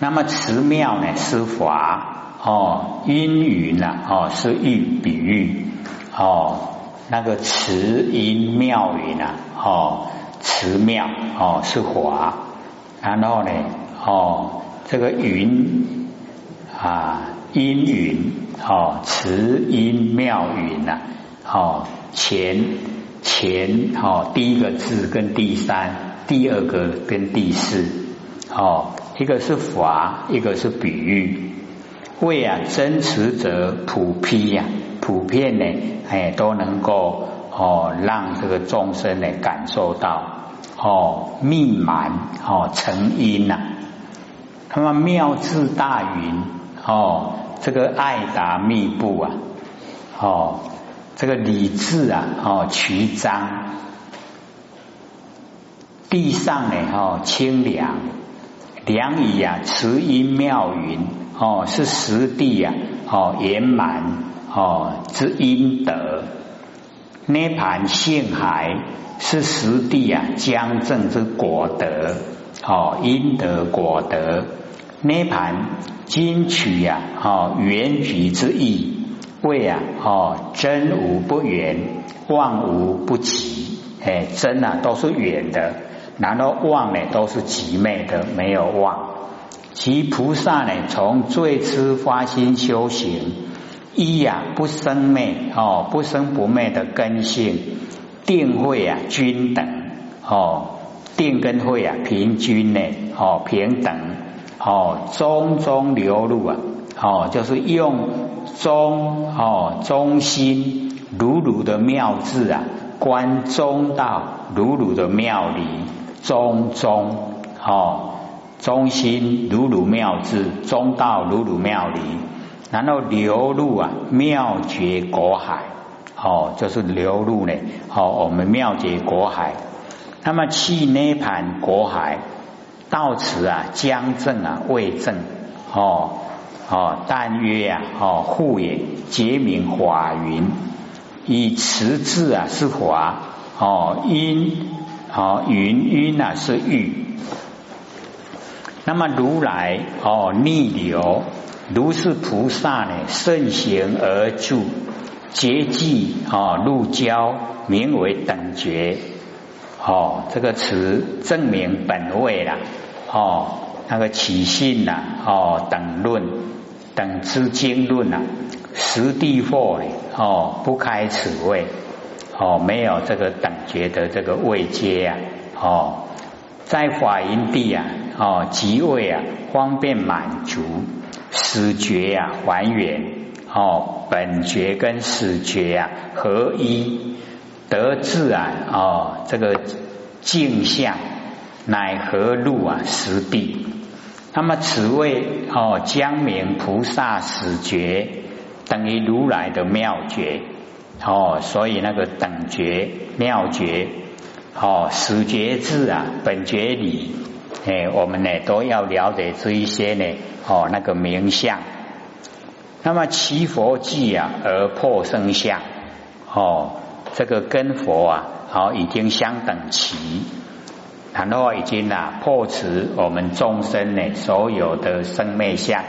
那么慈妙呢是法哦，阴云呐哦是喻比喻哦，那个慈音妙云呐哦，慈妙哦是华，然后呢哦这个云啊阴云哦慈音妙云呐哦前前哦第一个字跟第三，第二个跟第四哦。一个是法，一个是比喻。为啊真实者普披呀，普遍呢，哎都能够哦让这个众生呢感受到哦密满哦成因呐。那么妙智大云哦，这个爱达密布啊，哦这个理智啊哦曲张，地上呢哦清凉。良以呀，慈音妙云哦，是实地呀哦，圆满哦之阴德；涅盘性海是实地呀，将正之果德哦，阴德果德。涅盘金取呀哦，圆举之意，谓啊哦，真无不圆，妄无不及。哎，真啊都是圆的。然后妄呢，都是极昧的，没有妄。其菩萨呢，从最初发心修行，一呀不生昧哦，不生不昧的根性，定慧啊均等哦，定跟慧啊平均呢哦平等哦，中中流入啊哦，就是用中哦中心如如的妙智啊，观中道如如的妙理。中中哦，中心如如妙智，中道如如妙理，然后流入啊妙觉国海哦，就是流入呢哦，我们妙觉国海。那么气涅盘国海到此啊，将正啊未正哦哦，但曰啊哦护也结名华云，以持字啊是华哦因。哦，云晕啊是玉。那么如来哦逆流，如是菩萨呢顺行而住，结迹哦入交，名为等觉。哦，这个词证明本位了。哦，那个起信呐，哦等论等之经论呐，实地惑呢，哦不开此位。哦，没有这个等觉的这个位阶啊！哦，在法云地啊，哦，即位啊，方便满足始觉啊，还原哦，本觉跟始觉啊合一，得自然哦，这个镜像乃何路啊实地？那么此位哦，江明菩萨始觉等于如来的妙觉。哦，所以那个等觉、妙觉、哦始觉智啊、本觉理，哎，我们呢都要了解这一些呢。哦，那个名相，那么其佛迹啊而破生相，哦，这个跟佛啊，好已经相等齐，然后已经啊破除我们众生呢所有的生灭相。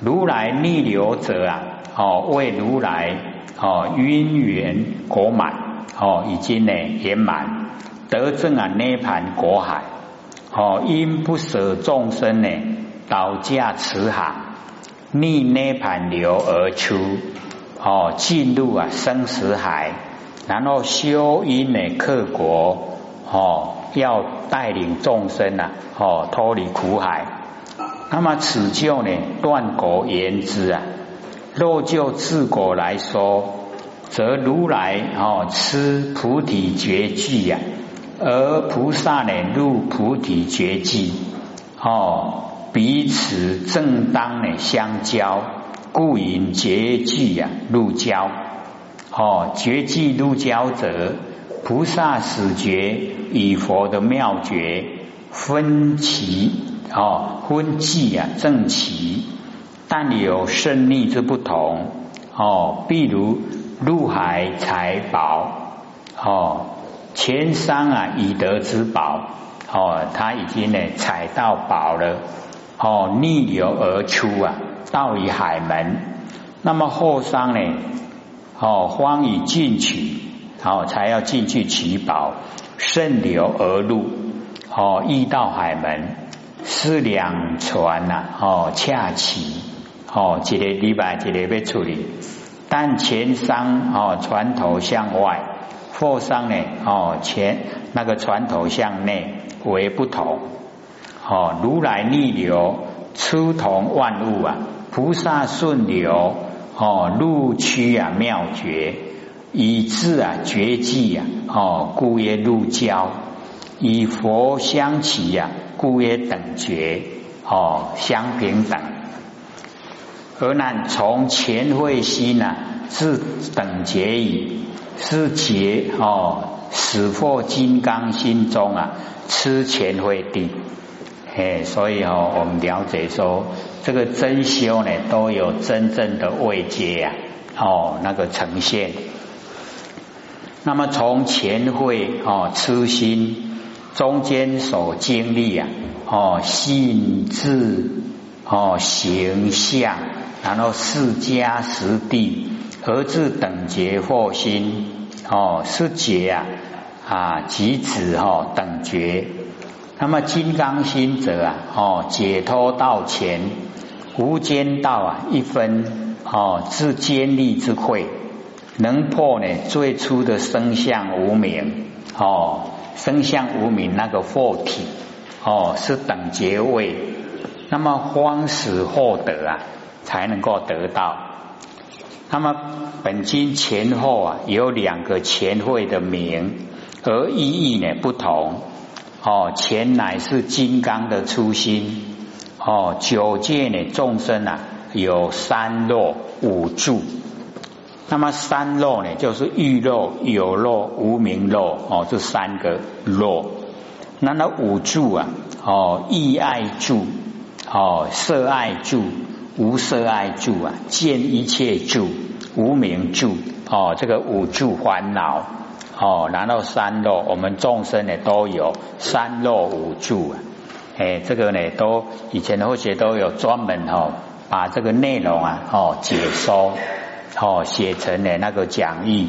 如来逆流者啊，哦为如来。哦，因缘果满，哦，已经呢圆满得正啊涅盘果海，哦，因不舍众生呢，倒驾慈航，逆涅盘流而出，哦，进入啊生死海，然后修因呢克国，哦，要带领众生呐，哦，脱离苦海。那么此就呢断果言之啊。若就自果来说，则如来哦吃菩提绝句呀，而菩萨呢入菩提绝句哦，彼此正当呢相交，故引绝句呀入交哦，绝句入交者，菩萨始觉与佛的妙觉分歧哦，分际啊正齐。但有胜利之不同哦，譬如入海财宝哦，前商啊以得之宝哦，他已经呢采到宝了哦逆流而出啊，到于海门。那么后商呢，哦方以进取，哦才要进去取宝，顺流而入，哦遇到海门，是两船呐，哦恰齐，哦一个礼拜一个要处理，但前商哦船头向外，后商呢哦前那个船头向内为不同。哦，如来逆流出同万物啊，菩萨顺流哦入区啊妙绝，以致啊绝迹啊哦故曰入交，以佛相齐呀故曰等觉哦相平等。而难从前会心呐至等觉矣，是觉哦始破金刚心中啊吃前会地。哎，所以哦，我们了解说，这个真修呢，都有真正的位阶呀，哦，那个呈现。那么从前会哦，痴心中间所经历啊，哦，性质哦，形象，然后四家实地，而至等觉惑心哦，是觉啊啊，即指哦等觉。那么金刚心者啊，哦，解脱道前无间道啊，一分哦，自坚力之慧，能破呢最初的生相无名哦，生相无名那个惑体哦，是等觉位。那么方始获得啊，才能够得到。那么本经前后啊，有两个前会的名，而意义呢不同。哦，前乃是金刚的初心。哦，九界呢众生啊有三肉五住。那么三肉呢，就是欲肉、有肉、无名肉。哦，这三个肉。那那五住啊，哦，意爱住，哦，色爱住，无色爱住啊，见一切住，无名住。哦，这个五住烦恼。哦，然后三肉，我们众生呢都有三肉五住啊，哎，这个呢都以前或许都有专门哦，把这个内容啊哦解说哦写成了那个讲义，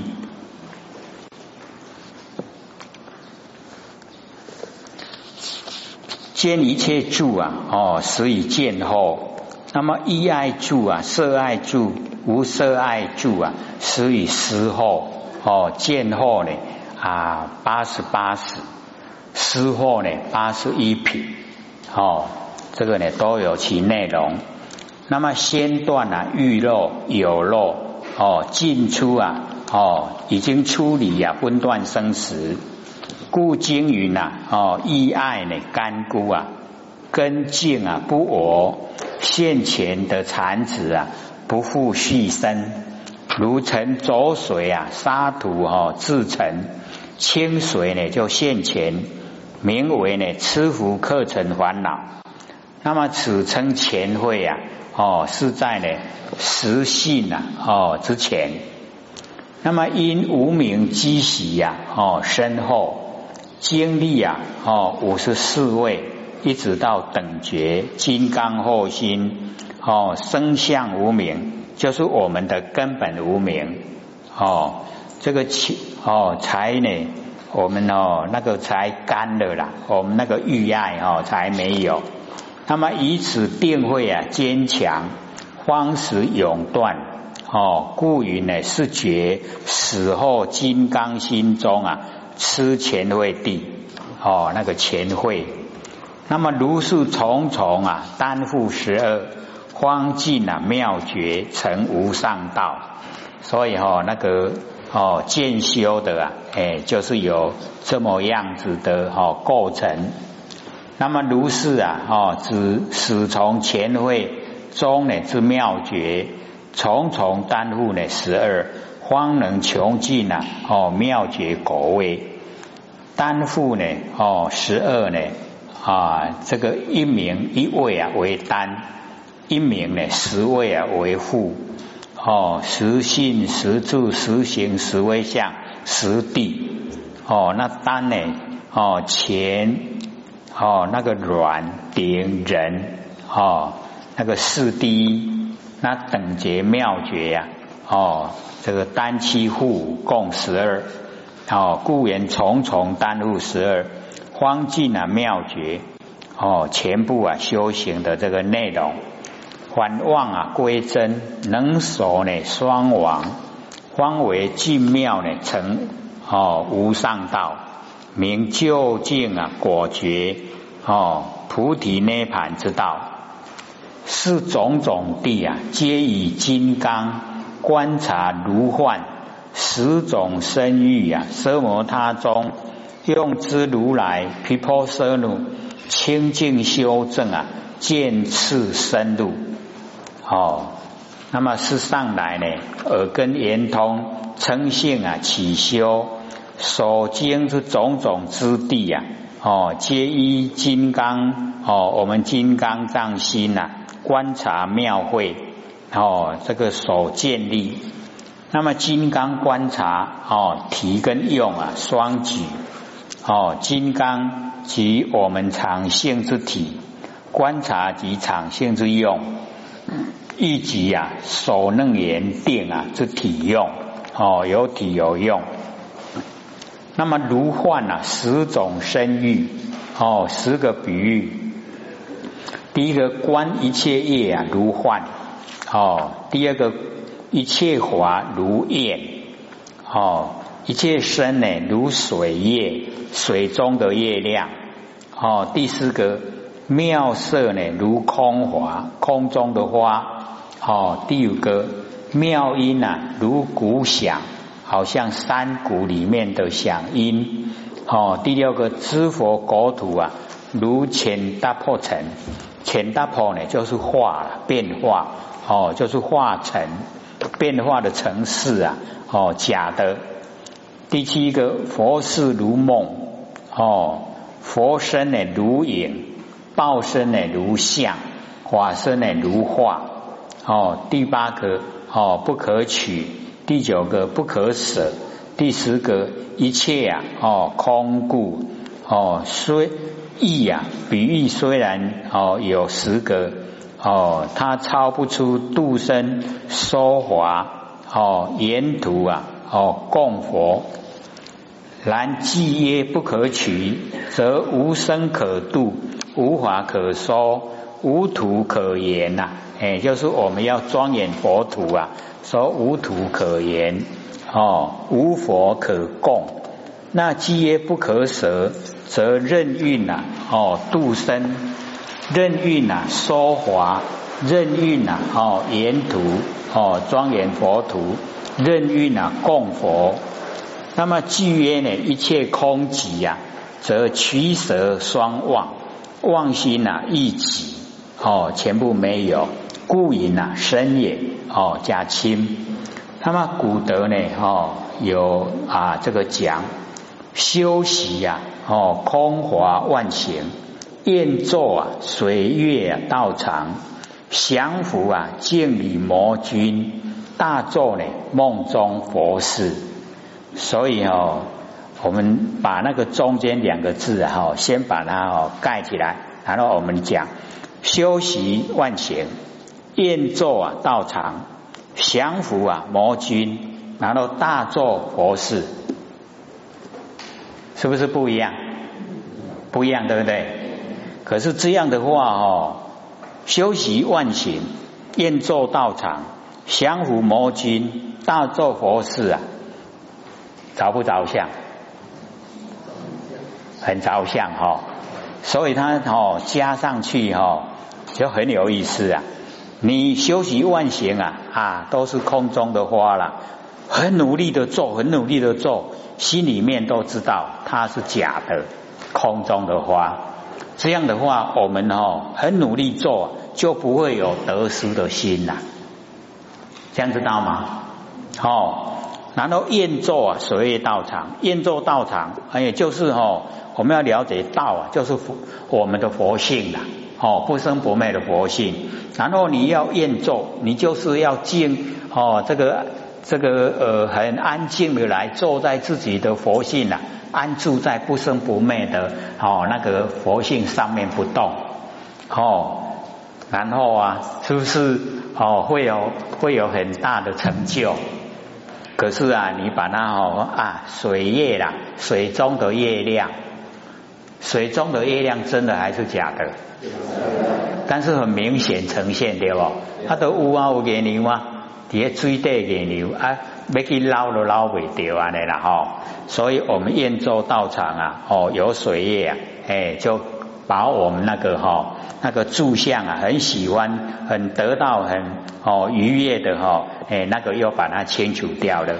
见一切住啊哦，所以见后，那么一爱住啊，色爱住，无色爱住啊，所以思后。哦，见货呢啊，八十八十，私货呢八十一品，哦，这个呢都有其内容。那么先断啊，欲肉有肉，哦，进出啊，哦，已经出离啊，分断生死。故经云呐，哦，意爱呢干枯啊，根茎啊不我，现前的产子啊，不复续生。如成浊水啊，沙土哈自成清水呢，就现前，名为呢吃福课程烦恼。那么此称前会啊，哦是在呢实性啊哦之前。那么因无名积习呀，哦身后经历啊，哦五十四位，一直到等觉金刚后心，哦生相无名。就是我们的根本无名哦，这个气哦才呢，我们哦那个才干了啦，我们那个欲爱哦才没有。那么以此定会啊坚强，方使永断哦。故云呢是觉死后金刚心中啊吃前会地哦那个前会。那么如是重重啊担负十二。方尽啊妙绝成无上道，所以哈那个哦渐修的啊，哎就是有这么样子的哈构成。那么如是啊哦，只始从前会中呢之妙绝，重重担负呢十二，方能穷尽呐哦妙绝果位，担负呢哦十二呢啊这个一名一位啊为单。一名呢，十位啊为户哦，十信、十住、十行、十微相、十地哦。那单呢哦钱哦那个软顶人哦，那个四谛，那等觉妙觉呀，哦，这个单七户共十二，哦，故言重重单户十二，方尽啊妙觉，哦，全部啊修行的这个内容，还望啊归真，能守呢双王，方为尽妙呢成哦无上道，名究竟啊果觉哦菩提涅盘之道，是种种地啊，皆以金刚观察如幻，十种生欲啊，奢摩他中用之如来毗婆舍奴清净修正啊，渐次深入哦。那么是上来呢，耳根圆通，称性啊起修，所经之种种之地呀，哦，皆依金刚哦，我们金刚藏心呐，观察妙会哦，这个所建立。那么金刚观察哦，提跟用啊，双举哦，金刚及我们常性之体，观察及常性之用。以及啊，所能言定啊，之体用哦，有体有用。那么如幻啊，十种身欲哦，十个比喻。第一个观一切业啊，如幻哦；第二个一切华如焰哦；一切身呢，如水液，水中的月亮哦；第四个妙色呢，如空华，空中的花。哦，第五个妙音啊，如鼓响，好像山谷里面的响音。哦，第六个知佛国土啊，如浅大破尘，浅大破呢就是化变化，哦，就是化成变化的城市啊，哦，假的。第七个佛事如梦，哦，佛身呢如影，报身呢如相，法身呢如画。哦，第八个哦不可取，第九个不可舍，第十个一切呀哦空故。哦虽意呀比喻虽然哦有十个。哦，它超不出度生说华哦沿途啊哦供佛，然既曰不可取，则无生可度，无法可说，无土可言呐。哎，就是我们要庄严佛土啊，说无土可言哦，无佛可供。那既曰不可舍，则任运呐哦度生，任运呐说华，任运呐哦沿途哦庄严佛土，任运啊供佛。那么既曰呢一切空寂呀，则取舍双忘，忘心呐一己哦全部没有。故隐啊，深也哦，加亲。那么古德呢？哦，有啊，这个讲修习呀，哦，空华万行，愿作啊，随月啊道长，降伏啊，敬礼魔君，大作呢，梦中佛事。所以哦，我们把那个中间两个字哈，先把它哦盖起来，然后我们讲修习万行。愿作啊道场，降服啊魔君，然后大做佛事，是不是不一样？不一样，对不对？可是这样的话哦，修习万行，愿作道场，降伏魔君，大做佛事啊，着不着相？很着相哈，所以他哦加上去哈，就很有意思啊。你修习万行啊啊，都是空中的花了，很努力的做，很努力的做，心里面都知道它是假的，空中的花。这样的话，我们哦很努力做，就不会有得失的心呐。这样知道吗？哦，然后愿做啊，所谓道场，愿做道场，哎，就是哦，我们要了解道啊，就是我们的佛性啦。哦，不生不灭的佛性，然后你要愿做，你就是要静哦，这个这个呃，很安静的来坐在自己的佛性啊，安住在不生不灭的哦那个佛性上面不动哦。然后啊，是不是哦会有会有很大的成就？可是啊，你把它哦啊水月啦，水中的月亮，水中的月亮真的还是假的？但是很明显呈现对不？它都有啊有月亮啊，底下水底月亮啊，要去捞都捞不掉啊的啦吼。所以我们燕州道场啊，哦有水月啊，哎就把我们那个哈那个住相啊，很喜欢，很得到很哦愉悦的哈，哎那个又把它清除掉了。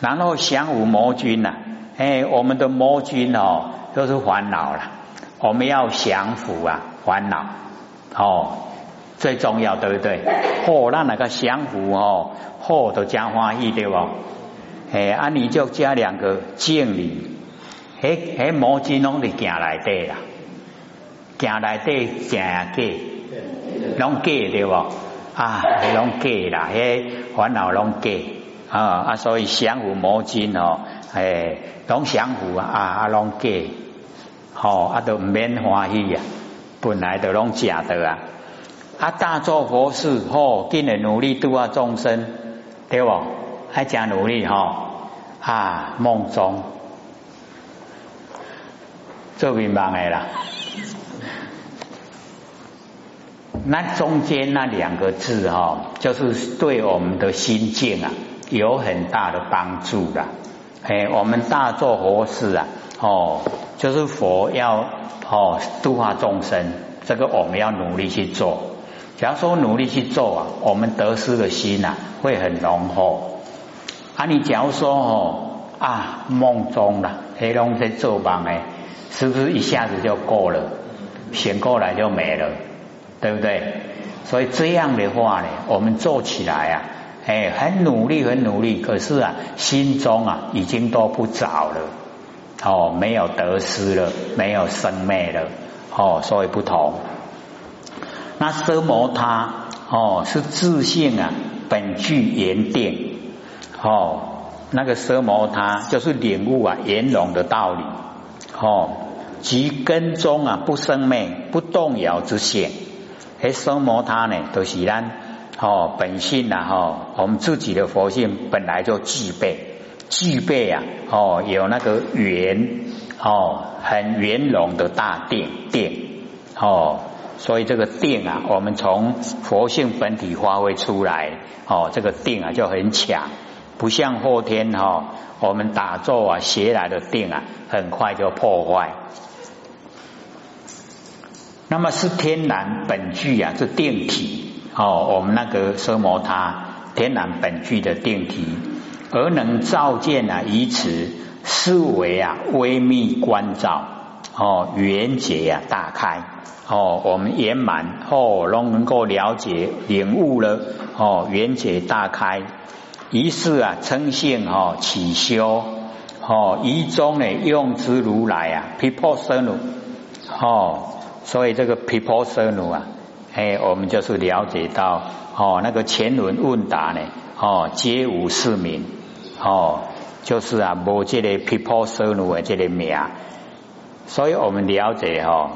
然后降伏魔君呐，哎我们的魔君哦都是烦恼了，我们要降伏啊烦恼哦最重要对不对？哦那那个降伏哦，哦都加欢喜对不？哎啊你就加两个敬礼，哎哎魔君拢是行来对啦。行内底正啊假，拢假对不？啊，拢假啦，迄烦恼拢假啊啊，所以降伏魔金哦，诶，拢降伏啊啊，拢假，吼啊都毋免欢喜啊，本来都拢假的啊，啊大做佛事吼，今日努力度化众生，对不？还真努力吼啊梦中做明白的啦。那中间那两个字哈，就是对我们的心境啊有很大的帮助的。哎，我们大做佛事啊，哦，就是佛要哦度化众生，这个我们要努力去做。假如说努力去做啊，我们得失的心呐会很浓厚。啊，你假如说哦啊梦中了，黑龙在做梦哎，是不是一下子就过了？醒过来就没了。对不对？所以这样的话呢，我们做起来啊，哎，很努力，很努力。可是啊，心中啊，已经都不着了，哦，没有得失了，没有生灭了，哦，所以不同。那奢摩他哦，是自信啊，本具圆定，哦，那个奢摩他就是领悟啊，圆融的道理，哦，即根中啊，不生灭，不动摇之性。哎，生摩他呢，都是咱哦本性呐，哈，我们自己的佛性本来就具备，具备啊，哦，有那个圆哦，很圆融的大定定哦，所以这个定啊，我们从佛性本体发挥出来哦，这个定啊就很强，不像后天哈，我们打坐啊学来的定啊，很快就破坏。那么是天然本具啊，是定体哦。我们那个奢摩他天然本具的定体，而能照见啊，以此思维啊，微密观照哦，圆结啊，大开哦，我们圆满哦，能能够了解领悟了哦，圆结大开，于是啊，称性哦，起修哦，于中呢，用之如来啊，people 生如哦。所以这个毗婆舍奴啊，哎，我们就是了解到哦，那个前轮问答呢，哦，皆无是名，哦，就是啊，无这个毗婆舍奴的这个名，所以我们了解哦，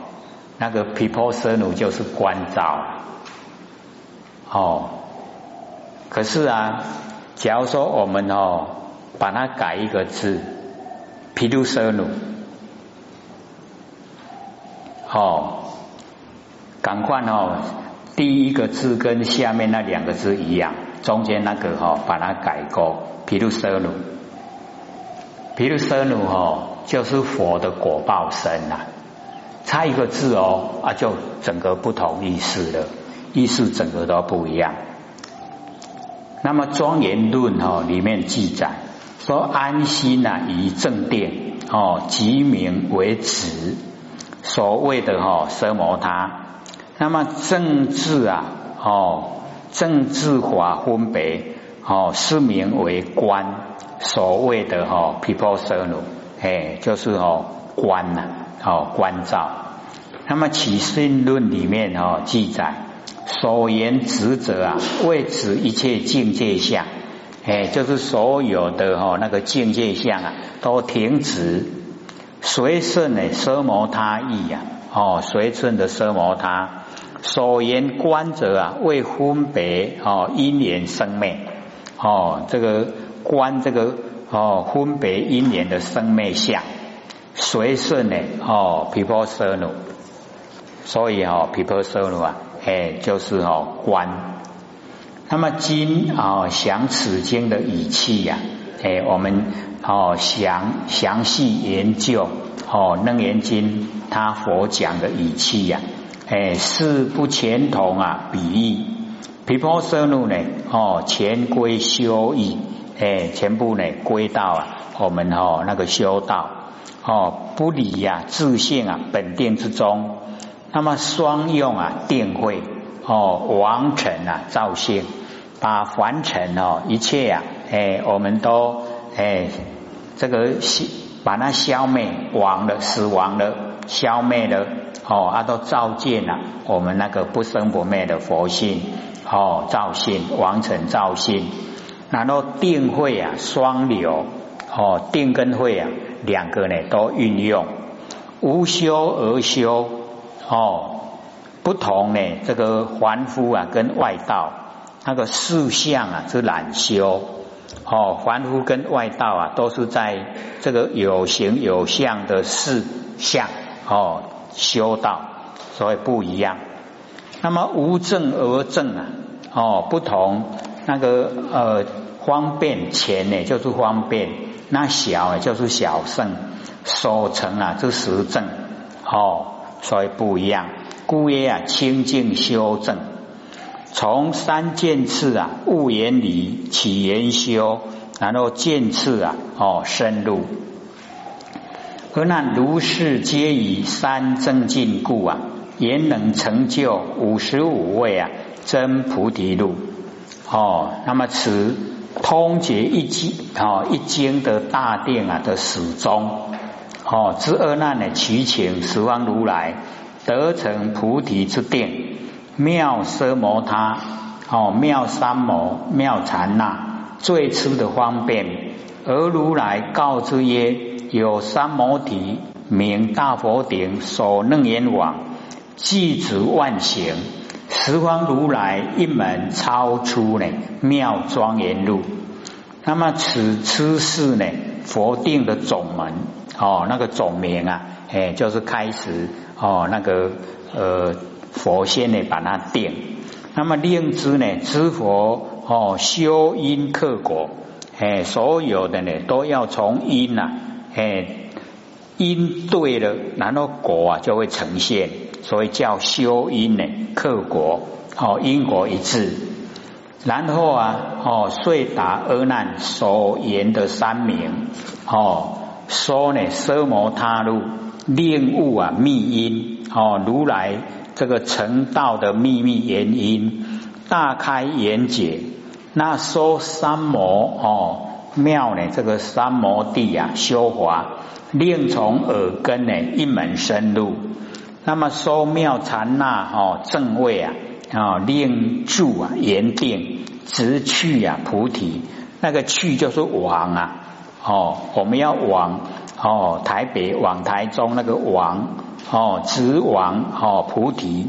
那个毗婆舍奴就是关照，哦，可是啊，假如说我们哦，把它改一个字，毗卢舍奴。哦，赶快哦！第一个字跟下面那两个字一样，中间那个哈把它改过。毗卢舍奴，毗卢舍奴哦，就是佛的果报身呐。差一个字哦啊，就整个不同意思了，意思整个都不一样。那么庄严论哦里面记载说，安心呐以正定哦，即名为止。所谓的哈奢摩他，那么政治啊，哦政治法分别，哦是名为观。所谓的哈毗婆舍奴，哎就是哦观呐，哦观照。那么起信论里面哦记载，所言职责啊，为指一切境界相，哎就是所有的哈那个境界相啊都停止。随顺呢，奢摩他意呀，哦，随顺的奢摩他，所言观者啊，为分别哦因缘生灭哦，这个观这个哦分别因缘的生灭相，随顺呢哦毗婆舍奴，所以哦毗婆舍奴啊，哎就是哦观。那么今啊想此经的语气呀，哎我们哦详详细研究哦楞严经他佛讲的语气呀。哎，事不全同啊！比喻毗婆舍怒呢？哦，全归修义，哎，全部呢归到啊，我们哦那个修道哦，不离呀自性啊本定之中。那么双用啊定慧哦，王臣啊造性，把凡尘哦一切呀哎，我们都哎这个消把它消灭亡了，死亡了，消灭了。哦，啊，都照见了我们那个不生不灭的佛性，哦，造性王成造性，然后定慧啊双流，哦，定跟慧啊两个呢都运用，无修而修，哦，不同呢这个凡夫啊跟外道那个四相啊是懒修，哦，凡夫跟外道啊都是在这个有形有相的事相，哦。修道，所以不一样。那么无正而正啊，哦，不同那个呃方便前呢，就是方便；那小啊，就是小圣；所成啊，就实正。哦，所以不一样。故曰啊，清净修正，从三件次啊，悟言理起言修，然后见次啊，哦，深入。何难如是皆以三增进故啊，也能成就五十五位啊真菩提路哦。那么此通解一经哦一经的大定啊的始终哦知二难的其情十方如来得成菩提之定妙奢摩他哦妙三摩妙禅那最初的方便而如来告之曰。有三摩提名大佛顶所楞严王，具足万行，十方如来一门超出呢妙庄严路。那么此知是呢佛定的总门哦，那个总名啊，哎，就是开始哦那个呃佛先呢把它定。那么令知呢知佛哦修因克果，哎，所有的呢都要从因呐。哎，因对了，然后果啊就会呈现，所以叫修因呢，克果哦，因果一致。然后啊，哦，遂达阿难所言的三名哦，说呢，奢摩他路令悟啊，密因哦，如来这个成道的秘密原因，大开眼界。那说三摩哦。妙呢，这个三摩地啊，修华令从耳根呢一门深入。那么收妙禅那哦正位啊啊令住啊严定直去啊菩提。那个去就是往啊哦，我们要往哦台北往台中那个往哦直往哦菩提。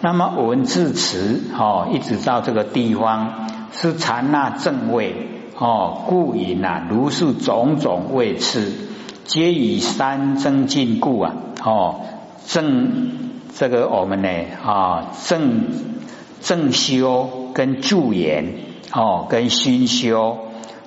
那么文字词哦一直到这个地方是禅那正位。哦，故以呐，如是种种位次，皆以三增进故啊。哦，正这个我们呢啊，正正修跟助言哦，跟熏修，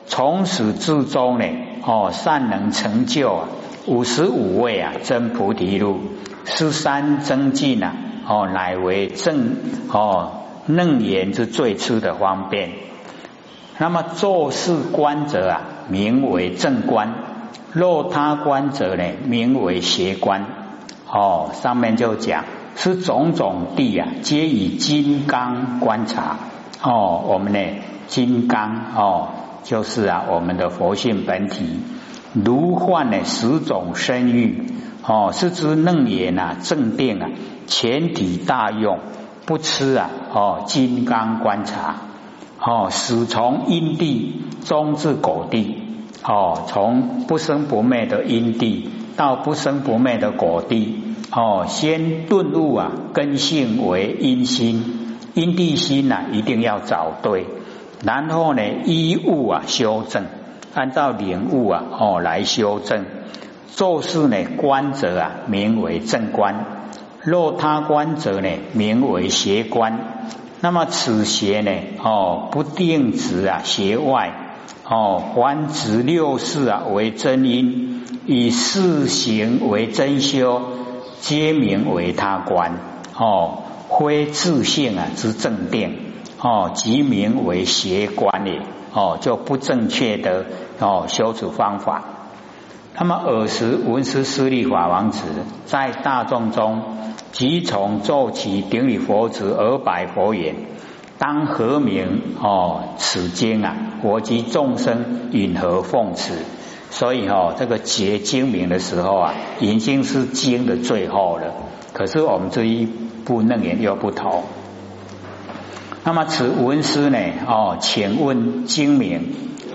从始至终呢哦，善能成就啊，五十五位啊，真菩提路，十三增进啊，哦，乃为正哦楞严之最初的方便。那么做事观者啊，名为正观；若他观者呢，名为邪观。哦，上面就讲是种种地啊，皆以金刚观察。哦，我们呢，金刚哦，就是啊，我们的佛性本体，如幻呢十种身欲。哦，是指楞严啊，正定啊，全体大用，不吃啊。哦，金刚观察。哦，始从因地，终至果地。哦，从不生不灭的因地到不生不灭的果地，哦，先顿悟啊，根性为阴心，阴地心呐，一定要找对，然后呢，依物啊修正，按照领悟啊哦来修正，做事呢观者啊名为正观，若他观者呢名为邪观，那么此邪呢哦不定值啊邪外。哦，还执六事啊为真因，以四行为真修。皆名为他观。哦，非自性啊之正定。哦，即名为邪观也。哦，就不正确的哦修持方法。那么尔时文殊师利法王子在大众中，即从奏起顶礼佛旨而拜佛言：当何名哦？此经啊，我及众生允何奉持？所以哦，这个结经名的时候啊，已经是经的最后了。可是我们这一部楞严又不同。那么此文师呢？哦，请问经名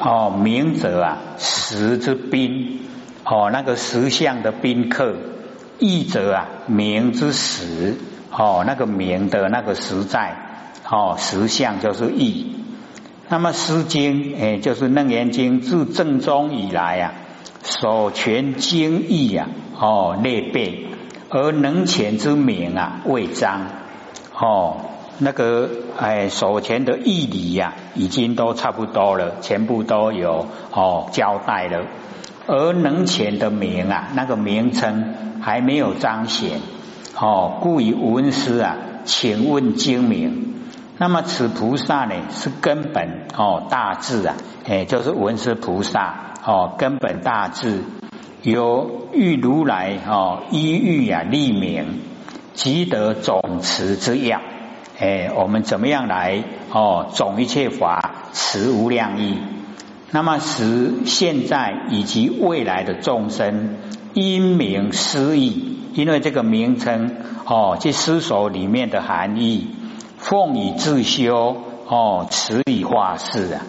哦，明者啊，十之宾哦，那个十相的宾客；义者啊，名之实哦，那个名的那个实在哦，实相就是义。那么《诗经》哎，就是《楞严经》自正宗以来啊，所全经义呀，哦，列备而能遣之名啊，未彰哦，那个哎，所前的义理呀，已经都差不多了，全部都有哦交代了，而能前的名啊，那个名称还没有彰显哦，故以文师啊，请问经名。那么此菩萨呢，是根本哦大智啊，哎，就是文殊菩萨哦，根本大智，由欲如来哦依欲啊立名，即得总持之要。哎，我们怎么样来哦总一切法持无量意？那么使现在以及未来的众生因名思义，因为这个名称哦，这思索里面的含义。奉以自修哦，持以化事啊，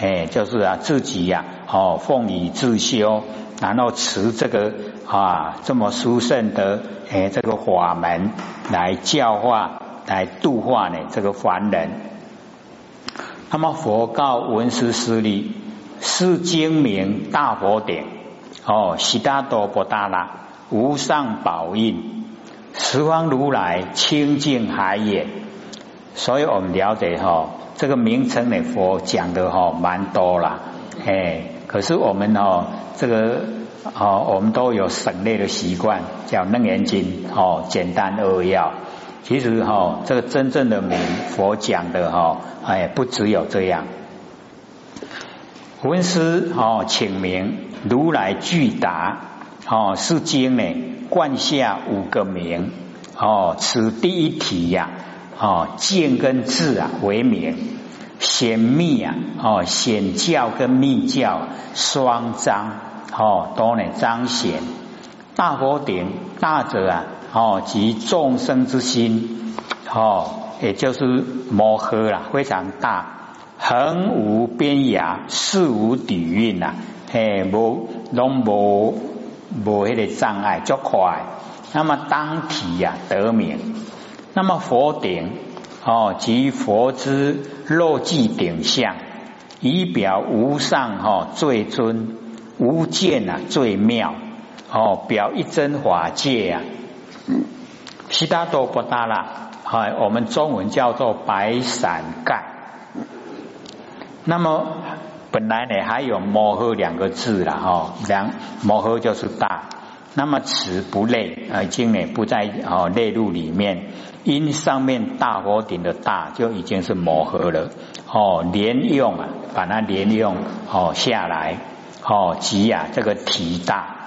哎，就是啊，自己呀，哦，奉以自修，然后持这个啊，这么殊胜的哎，这个法门来教化，来度化呢这个凡人。那么佛告文殊师利：是精明大佛典哦，悉达多波达拉无上宝印，十方如来清净海也。所以我们了解哈，这个名称呢，佛讲的哈蛮多啦，哎，可是我们哦，这个哦，我们都有省略的习惯，叫楞严经哦，简单扼要。其实哈，这个真正的名佛讲的哈，哎，不只有这样。文师哦，请名如来具答哦，是经呢，冠下五个名哦，此第一题呀。哦，见跟智啊为名，显密啊，哦显教跟密教双彰，哦都能彰显大佛顶大者啊，哦及众生之心，哦也就是摩诃啦，非常大，横无边涯，事无底蕴呐，嘿无拢无无迄个障碍，足快，那么当体呀得名。那么佛顶哦，即佛之肉髻顶相，仪表无上哈最尊，无见啊最妙哦，表一真法界啊，悉达多不达啦，哎，我们中文叫做白伞盖。那么本来呢还有摩诃两个字了哈，两摩诃就是大。那么此不类，已经呢不在哦列入里面，因上面大佛顶的大就已经是摩诃了哦，连用啊，把它连用哦下来哦，即啊这个提大